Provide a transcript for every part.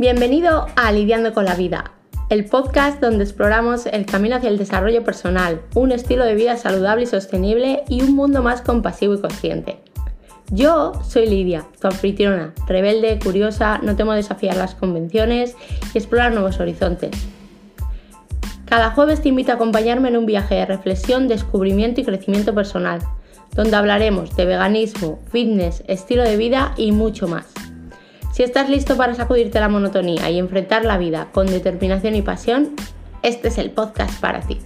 Bienvenido a Lidiando con la Vida, el podcast donde exploramos el camino hacia el desarrollo personal, un estilo de vida saludable y sostenible y un mundo más compasivo y consciente. Yo soy Lidia, tu anfitriona, rebelde, curiosa, no temo desafiar las convenciones y explorar nuevos horizontes. Cada jueves te invito a acompañarme en un viaje de reflexión, descubrimiento y crecimiento personal, donde hablaremos de veganismo, fitness, estilo de vida y mucho más. Si estás listo para sacudirte la monotonía y enfrentar la vida con determinación y pasión, este es el podcast para ti.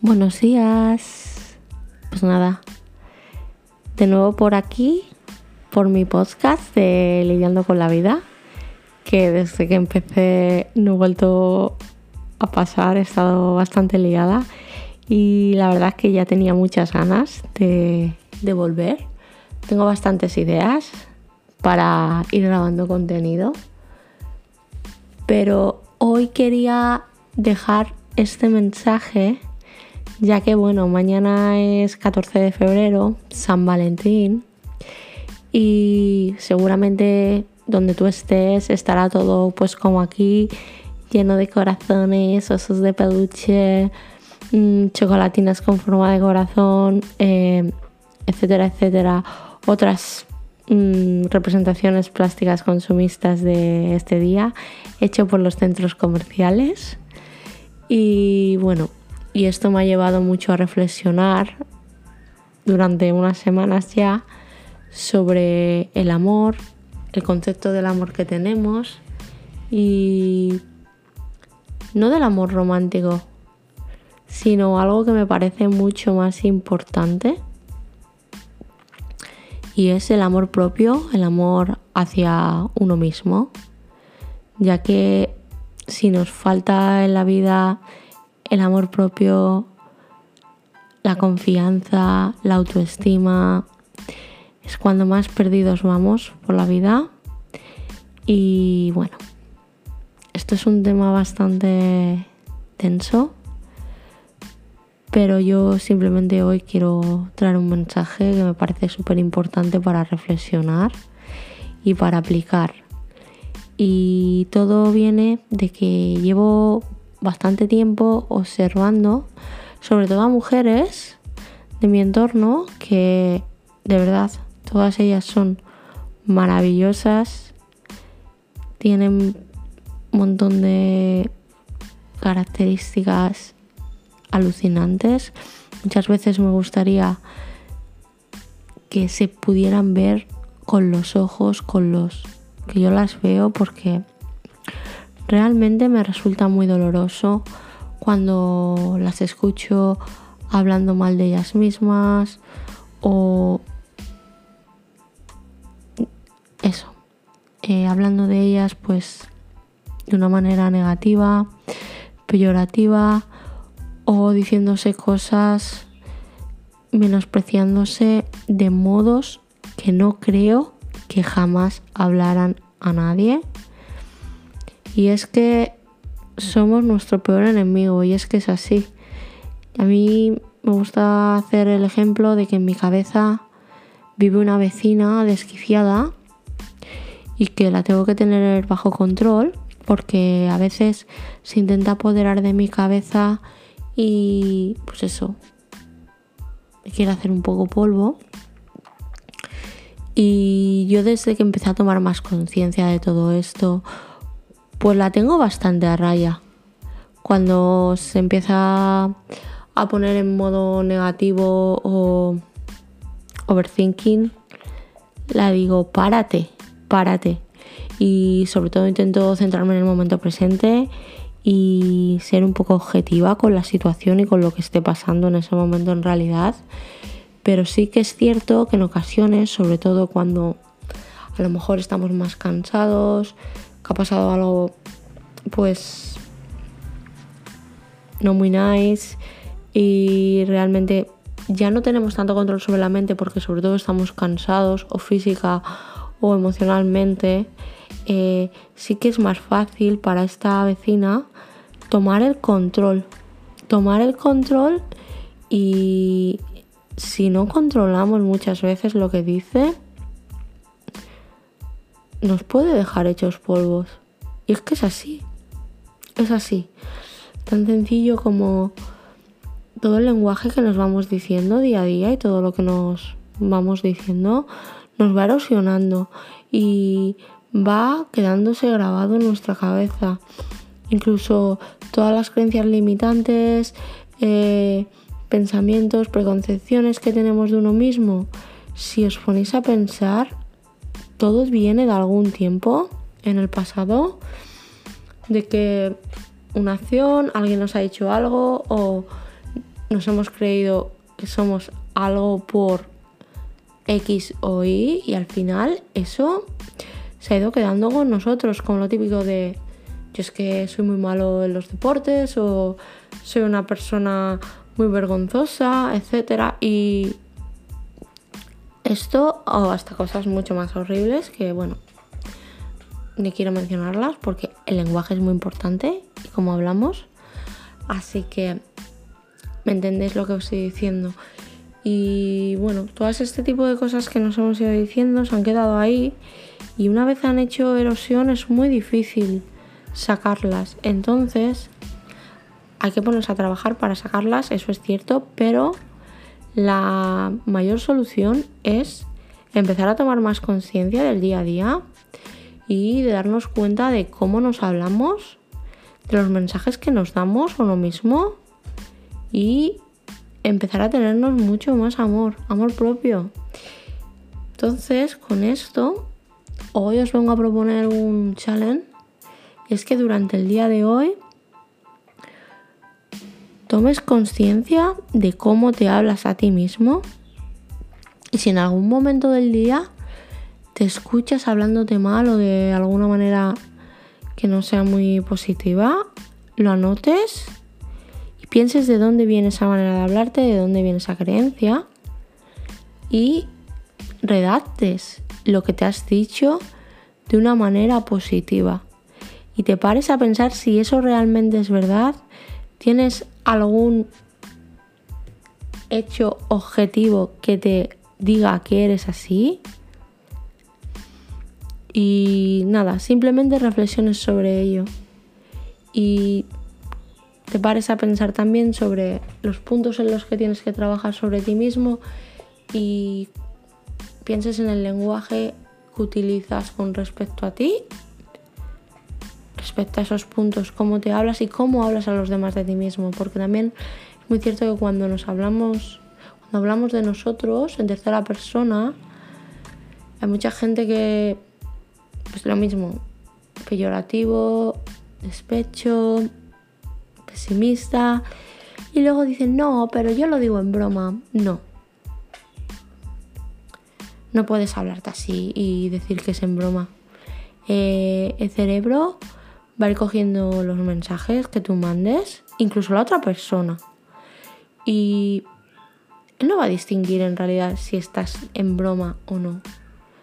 Buenos días. Pues nada, de nuevo por aquí, por mi podcast de Lidiando con la Vida que desde que empecé no he vuelto a pasar, he estado bastante liada y la verdad es que ya tenía muchas ganas de, de volver. Tengo bastantes ideas para ir grabando contenido, pero hoy quería dejar este mensaje ya que bueno, mañana es 14 de febrero, San Valentín, y seguramente donde tú estés estará todo pues como aquí, lleno de corazones, osos de peluche, mm, chocolatinas con forma de corazón, eh, etcétera, etcétera. Otras mm, representaciones plásticas consumistas de este día, hecho por los centros comerciales. Y bueno, y esto me ha llevado mucho a reflexionar durante unas semanas ya sobre el amor, el concepto del amor que tenemos y no del amor romántico, sino algo que me parece mucho más importante y es el amor propio, el amor hacia uno mismo, ya que si nos falta en la vida el amor propio, la confianza, la autoestima, es cuando más perdidos vamos por la vida. Y bueno, esto es un tema bastante tenso, pero yo simplemente hoy quiero traer un mensaje que me parece súper importante para reflexionar y para aplicar. Y todo viene de que llevo bastante tiempo observando, sobre todo a mujeres de mi entorno, que de verdad Todas ellas son maravillosas, tienen un montón de características alucinantes. Muchas veces me gustaría que se pudieran ver con los ojos, con los que yo las veo, porque realmente me resulta muy doloroso cuando las escucho hablando mal de ellas mismas o eso, eh, hablando de ellas pues de una manera negativa, peyorativa o diciéndose cosas menospreciándose de modos que no creo que jamás hablaran a nadie. Y es que somos nuestro peor enemigo y es que es así. A mí me gusta hacer el ejemplo de que en mi cabeza vive una vecina desquiciada y que la tengo que tener bajo control porque a veces se intenta apoderar de mi cabeza y pues eso, me quiere hacer un poco polvo. Y yo desde que empecé a tomar más conciencia de todo esto, pues la tengo bastante a raya. Cuando se empieza a poner en modo negativo o overthinking, la digo, párate, párate. Y sobre todo intento centrarme en el momento presente y ser un poco objetiva con la situación y con lo que esté pasando en ese momento en realidad. Pero sí que es cierto que en ocasiones, sobre todo cuando a lo mejor estamos más cansados, que ha pasado algo pues no muy nice y realmente ya no tenemos tanto control sobre la mente porque sobre todo estamos cansados o física o emocionalmente, eh, sí que es más fácil para esta vecina tomar el control. Tomar el control y si no controlamos muchas veces lo que dice, nos puede dejar hechos polvos. Y es que es así. Es así. Tan sencillo como todo el lenguaje que nos vamos diciendo día a día y todo lo que nos vamos diciendo nos va erosionando y va quedándose grabado en nuestra cabeza. Incluso todas las creencias limitantes, eh, pensamientos, preconcepciones que tenemos de uno mismo, si os ponéis a pensar, todo viene de algún tiempo en el pasado, de que una acción, alguien nos ha dicho algo o nos hemos creído que somos algo por X o Y y al final eso se ha ido quedando con nosotros, con lo típico de yo es que soy muy malo en los deportes o soy una persona muy vergonzosa, etc. Y esto o hasta cosas mucho más horribles que bueno, ni quiero mencionarlas porque el lenguaje es muy importante y como hablamos. Así que me entendéis lo que os estoy diciendo. Y bueno, todas este tipo de cosas que nos hemos ido diciendo se han quedado ahí y una vez han hecho erosión es muy difícil sacarlas. Entonces hay que ponerse a trabajar para sacarlas, eso es cierto, pero la mayor solución es empezar a tomar más conciencia del día a día y de darnos cuenta de cómo nos hablamos, de los mensajes que nos damos a uno mismo y empezar a tenernos mucho más amor, amor propio. Entonces, con esto, hoy os vengo a proponer un challenge. Es que durante el día de hoy tomes conciencia de cómo te hablas a ti mismo. Y si en algún momento del día te escuchas hablándote mal o de alguna manera que no sea muy positiva, lo anotes pienses de dónde viene esa manera de hablarte, de dónde viene esa creencia y redactes lo que te has dicho de una manera positiva. Y te pares a pensar si eso realmente es verdad, tienes algún hecho objetivo que te diga que eres así y nada, simplemente reflexiones sobre ello. Y te pares a pensar también sobre los puntos en los que tienes que trabajar sobre ti mismo y pienses en el lenguaje que utilizas con respecto a ti, respecto a esos puntos, cómo te hablas y cómo hablas a los demás de ti mismo, porque también es muy cierto que cuando nos hablamos, cuando hablamos de nosotros en tercera persona, hay mucha gente que pues lo mismo, peyorativo, despecho, pesimista. Y luego dicen, no, pero yo lo digo en broma. No. No puedes hablarte así y decir que es en broma. Eh, el cerebro va a ir cogiendo los mensajes que tú mandes, incluso la otra persona. Y él no va a distinguir en realidad si estás en broma o no.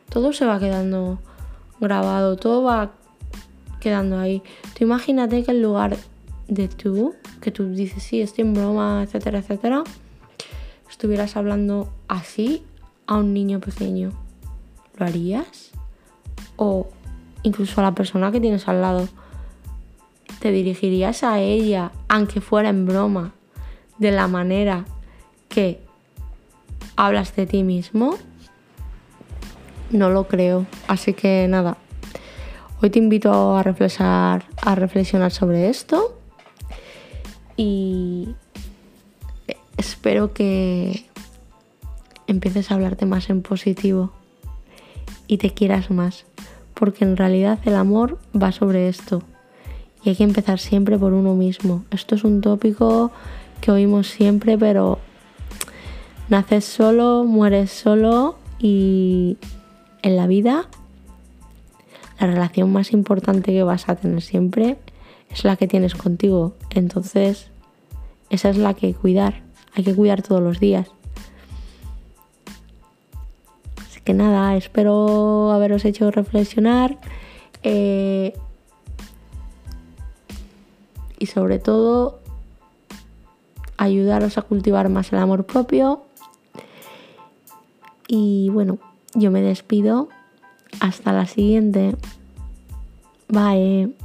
Todo se va quedando grabado, todo va quedando ahí. Tú imagínate que en lugar de tú, que tú dices, sí, estoy en broma, etcétera, etcétera, estuvieras hablando así a un niño pequeño. ¿Lo harías? O incluso a la persona que tienes al lado. ¿Te dirigirías a ella, aunque fuera en broma, de la manera que hablas de ti mismo? no lo creo. Así que nada, hoy te invito a reflexionar, a reflexionar sobre esto y espero que empieces a hablarte más en positivo y te quieras más, porque en realidad el amor va sobre esto y hay que empezar siempre por uno mismo. Esto es un tópico que oímos siempre, pero naces solo, mueres solo y en la vida, la relación más importante que vas a tener siempre es la que tienes contigo. Entonces, esa es la que cuidar. Hay que cuidar todos los días. Así que nada, espero haberos hecho reflexionar. Eh, y sobre todo ayudaros a cultivar más el amor propio. Y bueno, yo me despido. Hasta la siguiente. Bye.